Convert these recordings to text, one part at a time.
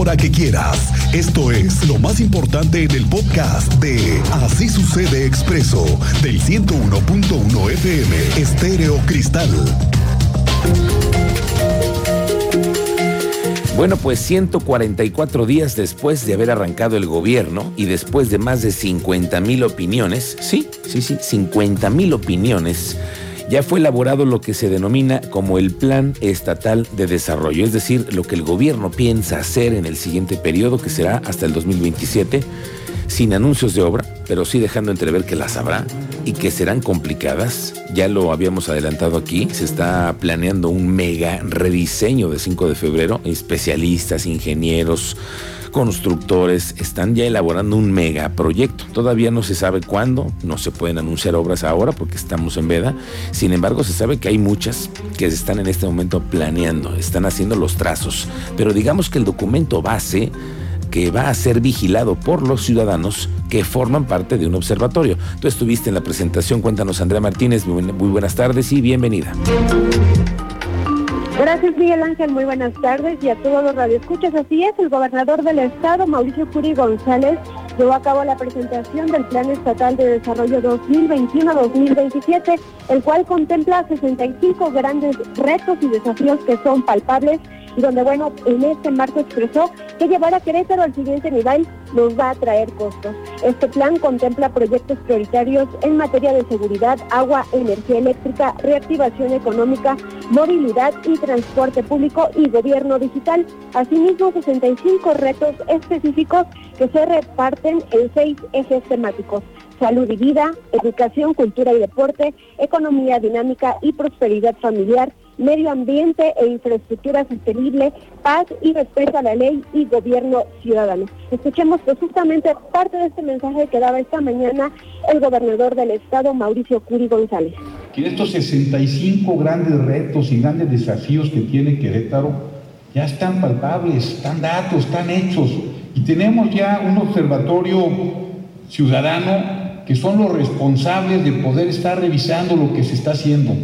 hora que quieras. Esto es lo más importante en el podcast de Así sucede expreso del 101.1 FM Estéreo Cristal. Bueno, pues 144 días después de haber arrancado el gobierno y después de más de 50 mil opiniones, sí, sí, sí, 50 mil opiniones, ya fue elaborado lo que se denomina como el Plan Estatal de Desarrollo, es decir, lo que el gobierno piensa hacer en el siguiente periodo, que será hasta el 2027 sin anuncios de obra, pero sí dejando entrever que las habrá y que serán complicadas. Ya lo habíamos adelantado aquí, se está planeando un mega rediseño de 5 de febrero. Especialistas, ingenieros, constructores están ya elaborando un megaproyecto. Todavía no se sabe cuándo, no se pueden anunciar obras ahora porque estamos en veda. Sin embargo, se sabe que hay muchas que se están en este momento planeando, están haciendo los trazos. Pero digamos que el documento base que va a ser vigilado por los ciudadanos que forman parte de un observatorio. Tú estuviste en la presentación, cuéntanos Andrea Martínez, muy, buenas tardes y bienvenida. Gracias Miguel Ángel, muy buenas tardes y a todos los radioescuchas. Así es, el gobernador del estado, Mauricio Curi González, llevó a cabo la presentación del Plan Estatal de Desarrollo 2021-2027, el cual contempla 65 grandes retos y desafíos que son palpables y donde, bueno, en este marco expresó que llevar a Querétaro al siguiente nivel nos va a traer costos. Este plan contempla proyectos prioritarios en materia de seguridad, agua, energía eléctrica, reactivación económica, movilidad y transporte público y gobierno digital. Asimismo, 65 retos específicos que se reparten en seis ejes temáticos salud y vida, educación, cultura y deporte, economía dinámica y prosperidad familiar, medio ambiente e infraestructura sostenible, paz y respeto a la ley y gobierno ciudadano. Escuchemos pues justamente parte de este mensaje que daba esta mañana el gobernador del estado, Mauricio Curi González. Que estos 65 grandes retos y grandes desafíos que tiene Querétaro ya están palpables, están datos, están hechos. Y tenemos ya un observatorio ciudadano que son los responsables de poder estar revisando lo que se está haciendo.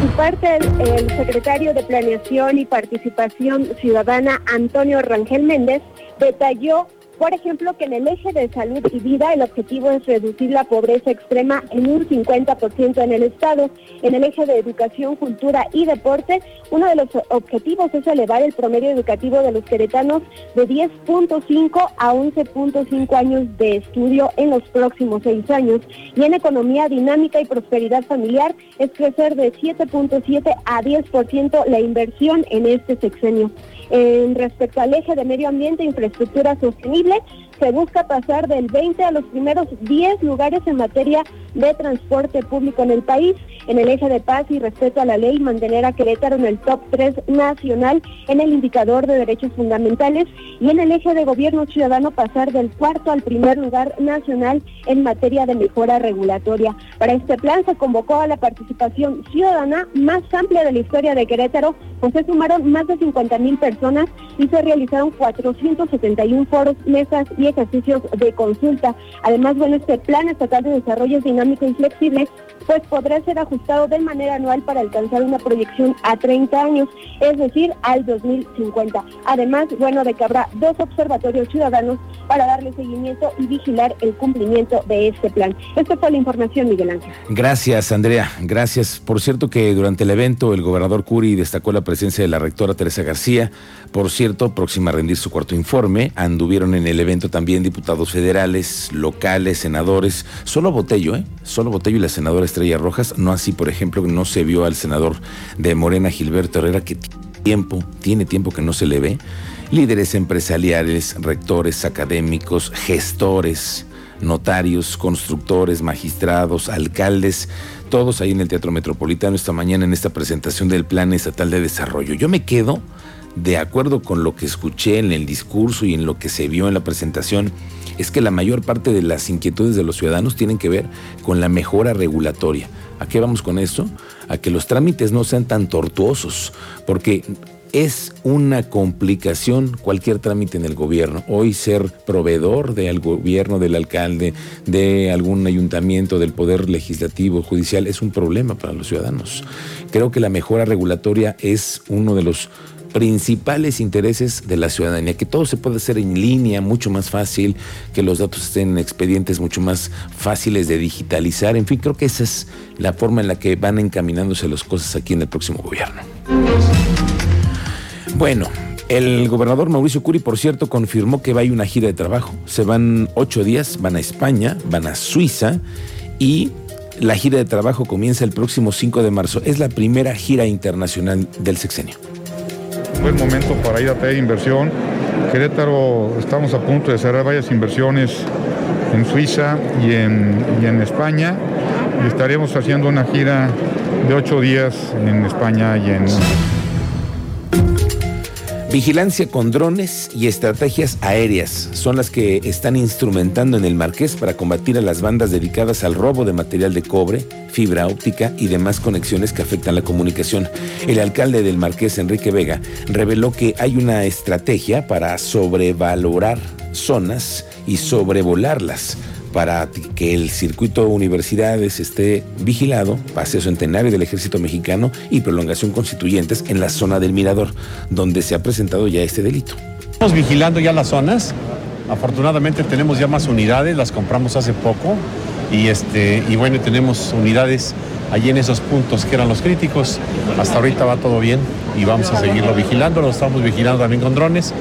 Su parte, el, secretario de Planeación y Participación Ciudadana, Antonio Rangel Méndez, detalló por ejemplo, que en el eje de salud y vida el objetivo es reducir la pobreza extrema en un 50% en el Estado. En el eje de educación, cultura y deporte, uno de los objetivos es elevar el promedio educativo de los queretanos de 10.5 a 11.5 años de estudio en los próximos seis años. Y en economía dinámica y prosperidad familiar es crecer de 7.7 a 10% la inversión en este sexenio. En respecto al eje de medio ambiente e infraestructura sostenible, Let's. Se busca pasar del 20 a los primeros 10 lugares en materia de transporte público en el país. En el eje de paz y respeto a la ley, mantener a Querétaro en el top 3 nacional en el indicador de derechos fundamentales y en el eje de gobierno ciudadano pasar del cuarto al primer lugar nacional en materia de mejora regulatoria. Para este plan se convocó a la participación ciudadana más amplia de la historia de Querétaro, pues se sumaron más de 50 mil personas y se realizaron 471 foros, mesas y ejercicios de consulta. Además, bueno, este plan estatal de desarrollo es dinámico y flexible, pues podrá ser ajustado de manera anual para alcanzar una proyección a 30 años, es decir, al 2050. Además, bueno, de que habrá dos observatorios ciudadanos para darle seguimiento y vigilar el cumplimiento de este plan. Esta fue la información, Miguel Ángel. Gracias, Andrea. Gracias. Por cierto que durante el evento el gobernador Curi destacó la presencia de la rectora Teresa García. Por cierto, próxima a rendir su cuarto informe, anduvieron en el evento también diputados federales, locales, senadores. Solo Botello, ¿eh? Solo Botello y la senadora Estrella Rojas. No así, por ejemplo, no se vio al senador de Morena, Gilberto Herrera, que tiempo, tiene tiempo que no se le ve líderes empresariales, rectores académicos, gestores, notarios, constructores, magistrados, alcaldes, todos ahí en el Teatro Metropolitano esta mañana en esta presentación del Plan Estatal de Desarrollo. Yo me quedo de acuerdo con lo que escuché en el discurso y en lo que se vio en la presentación, es que la mayor parte de las inquietudes de los ciudadanos tienen que ver con la mejora regulatoria. ¿A qué vamos con eso? A que los trámites no sean tan tortuosos, porque es una complicación cualquier trámite en el gobierno. Hoy ser proveedor del gobierno, del alcalde, de algún ayuntamiento, del poder legislativo, judicial, es un problema para los ciudadanos. Creo que la mejora regulatoria es uno de los principales intereses de la ciudadanía, que todo se puede hacer en línea, mucho más fácil, que los datos estén en expedientes mucho más fáciles de digitalizar, en fin, creo que esa es la forma en la que van encaminándose las cosas aquí en el próximo gobierno. Bueno, el gobernador Mauricio Curi, por cierto, confirmó que va a ir una gira de trabajo. Se van ocho días, van a España, van a Suiza y la gira de trabajo comienza el próximo 5 de marzo. Es la primera gira internacional del sexenio. Buen momento para ir a traer inversión. Querétaro, estamos a punto de cerrar varias inversiones en Suiza y en, España. Estaremos haciendo una gira de ocho días en España y en Vigilancia con drones y estrategias aéreas son las que están instrumentando en el Marqués para combatir a las bandas dedicadas al robo de material de cobre, fibra óptica y demás conexiones que afectan la comunicación. El alcalde del Marqués, Enrique Vega, reveló que hay una estrategia para sobrevalorar zonas y sobrevolarlas para que el circuito universidades esté vigilado, paseo centenario del ejército mexicano y prolongación constituyentes en la zona del Mirador, donde se ha presentado ya este delito. Estamos vigilando ya las zonas. Afortunadamente tenemos ya más unidades, las compramos hace poco y este y bueno, tenemos unidades allí en esos puntos que eran los críticos. Hasta ahorita va todo bien y vamos a seguirlo vigilando, lo estamos vigilando también con drones.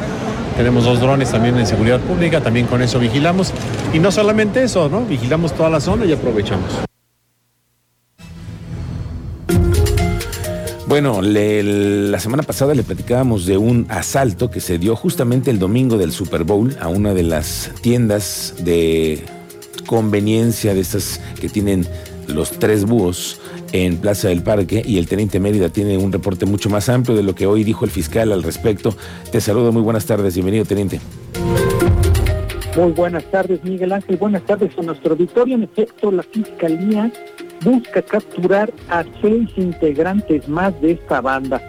Tenemos dos drones también en seguridad pública, también con eso vigilamos. Y no solamente eso, ¿no? Vigilamos toda la zona y aprovechamos. Bueno, la semana pasada le platicábamos de un asalto que se dio justamente el domingo del Super Bowl a una de las tiendas de conveniencia de estas que tienen los tres búhos en Plaza del Parque y el teniente Mérida tiene un reporte mucho más amplio de lo que hoy dijo el fiscal al respecto. Te saludo, muy buenas tardes, bienvenido teniente. Muy buenas tardes, Miguel Ángel. Buenas tardes a nuestro auditorio. En efecto, la Fiscalía busca capturar a seis integrantes más de esta banda.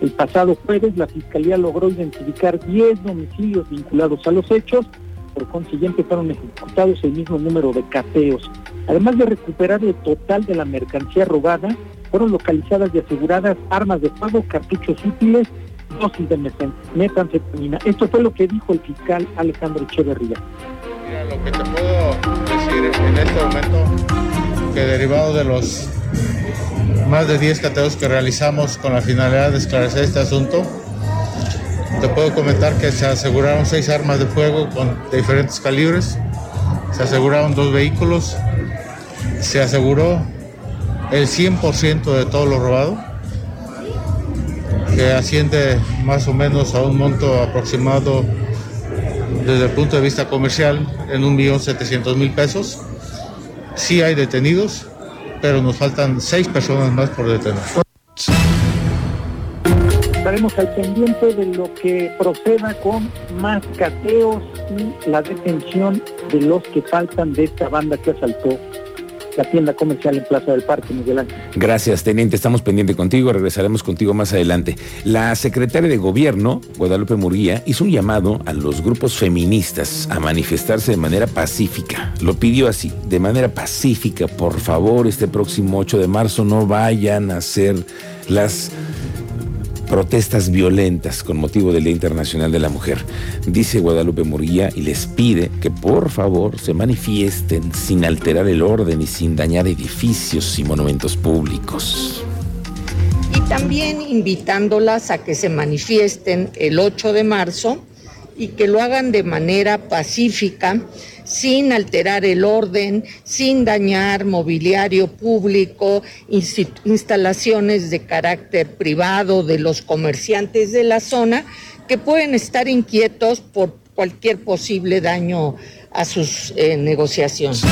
El pasado jueves, la Fiscalía logró identificar 10 domicilios vinculados a los hechos. Por consiguiente, fueron ejecutados el mismo número de cateos. Además de recuperar el total de la mercancía robada, fueron localizadas y aseguradas armas de fuego, cartuchos útiles, dosis de metanfetamina. Esto fue lo que dijo el fiscal Alejandro Echeverría. Mira, lo que te puedo decir en este momento, que derivado de los más de 10 cateos que realizamos con la finalidad de esclarecer este asunto, te puedo comentar que se aseguraron seis armas de fuego con diferentes calibres, se aseguraron dos vehículos, se aseguró el 100% de todo lo robado, que asciende más o menos a un monto aproximado desde el punto de vista comercial en 1.700.000 pesos. Sí hay detenidos, pero nos faltan seis personas más por detener. Estaremos al pendiente de lo que proceda con más cateos y la detención de los que faltan de esta banda que asaltó la tienda comercial en Plaza del Parque, Miguel Ángel. Gracias, teniente. Estamos pendientes contigo. Regresaremos contigo más adelante. La secretaria de Gobierno, Guadalupe Murguía, hizo un llamado a los grupos feministas a manifestarse de manera pacífica. Lo pidió así, de manera pacífica. Por favor, este próximo 8 de marzo no vayan a hacer las protestas violentas con motivo del Día Internacional de la Mujer. Dice Guadalupe Murguía y les pide que por favor se manifiesten sin alterar el orden y sin dañar edificios y monumentos públicos. Y también invitándolas a que se manifiesten el 8 de marzo y que lo hagan de manera pacífica sin alterar el orden, sin dañar mobiliario público, instalaciones de carácter privado de los comerciantes de la zona que pueden estar inquietos por cualquier posible daño a sus eh, negociaciones.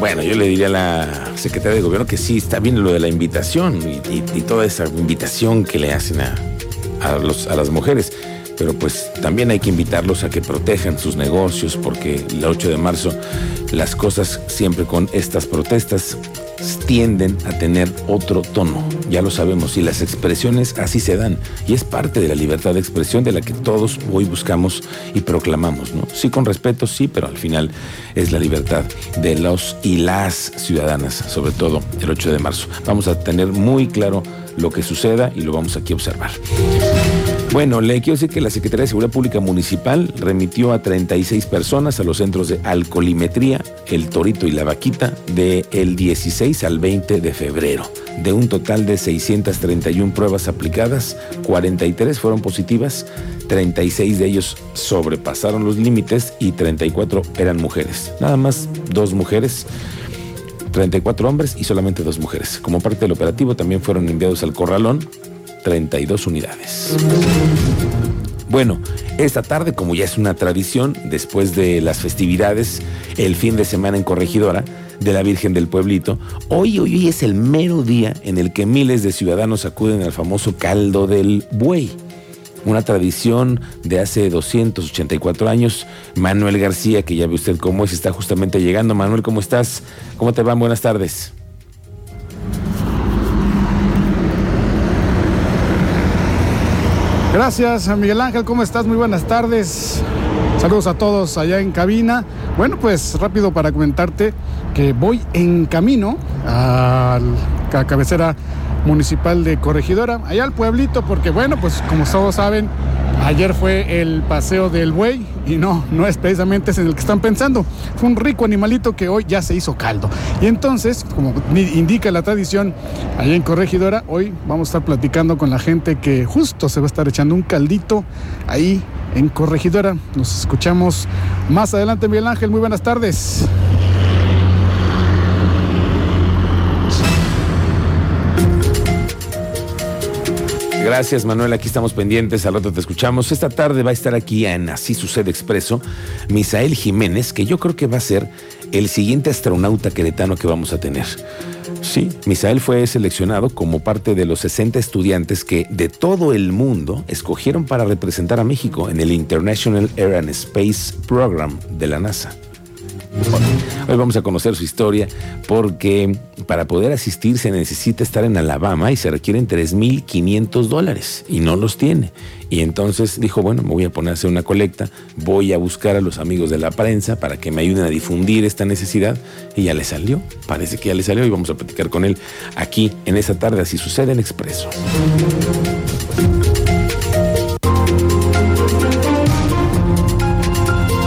Bueno, yo le diría a la secretaria de gobierno que sí está bien lo de la invitación y, toda esa invitación que le hacen a, a las mujeres pero pues también hay que invitarlos a que protejan sus negocios porque el 8 de marzo las cosas siempre con estas protestas tienden a tener otro tono, ya lo sabemos, y las expresiones así se dan, y es parte de la libertad de expresión de la que todos hoy buscamos y proclamamos, ¿no? Sí con respeto, sí, pero al final es la libertad de los y las ciudadanas, sobre todo el 8 de marzo. Vamos a tener muy claro lo que suceda y lo vamos aquí a observar. Bueno, le quiero decir que la Secretaría de Seguridad Pública Municipal remitió a 36 personas a los centros de alcoholimetría, el Torito y la Vaquita, del 16 al 20 de febrero. De un total de 631 pruebas aplicadas, 43 fueron positivas, 36 de ellos sobrepasaron los límites y 34 eran mujeres. Nada más dos mujeres. 34 hombres y solamente dos mujeres. Como parte del operativo también fueron enviados al corralón 32 unidades. Bueno, esta tarde, como ya es una tradición, después de las festividades, el fin de semana en Corregidora de la Virgen del Pueblito, hoy, hoy, hoy es el mero día en el que miles de ciudadanos acuden al famoso caldo del buey. Una tradición de hace 284 años. Manuel García, que ya ve usted cómo es, está justamente llegando. Manuel, ¿cómo estás? ¿Cómo te van? Buenas tardes. Gracias, Miguel Ángel, ¿cómo estás? Muy buenas tardes. Saludos a todos allá en cabina. Bueno, pues rápido para comentarte que voy en camino a la cabecera municipal de Corregidora, allá al pueblito, porque bueno, pues como todos saben, Ayer fue el paseo del buey y no, no es precisamente en el que están pensando. Fue un rico animalito que hoy ya se hizo caldo. Y entonces, como indica la tradición allá en Corregidora, hoy vamos a estar platicando con la gente que justo se va a estar echando un caldito ahí en Corregidora. Nos escuchamos más adelante, Miguel Ángel. Muy buenas tardes. Gracias, Manuel. Aquí estamos pendientes. Al otro te escuchamos. Esta tarde va a estar aquí en Así Sucede Expreso Misael Jiménez, que yo creo que va a ser el siguiente astronauta queretano que vamos a tener. Sí, Misael fue seleccionado como parte de los 60 estudiantes que de todo el mundo escogieron para representar a México en el International Air and Space Program de la NASA. Hoy vamos a conocer su historia porque para poder asistir se necesita estar en Alabama y se requieren 3.500 dólares y no los tiene. Y entonces dijo, bueno, me voy a poner a hacer una colecta, voy a buscar a los amigos de la prensa para que me ayuden a difundir esta necesidad y ya le salió, parece que ya le salió y vamos a platicar con él aquí en esta tarde, así sucede en Expreso.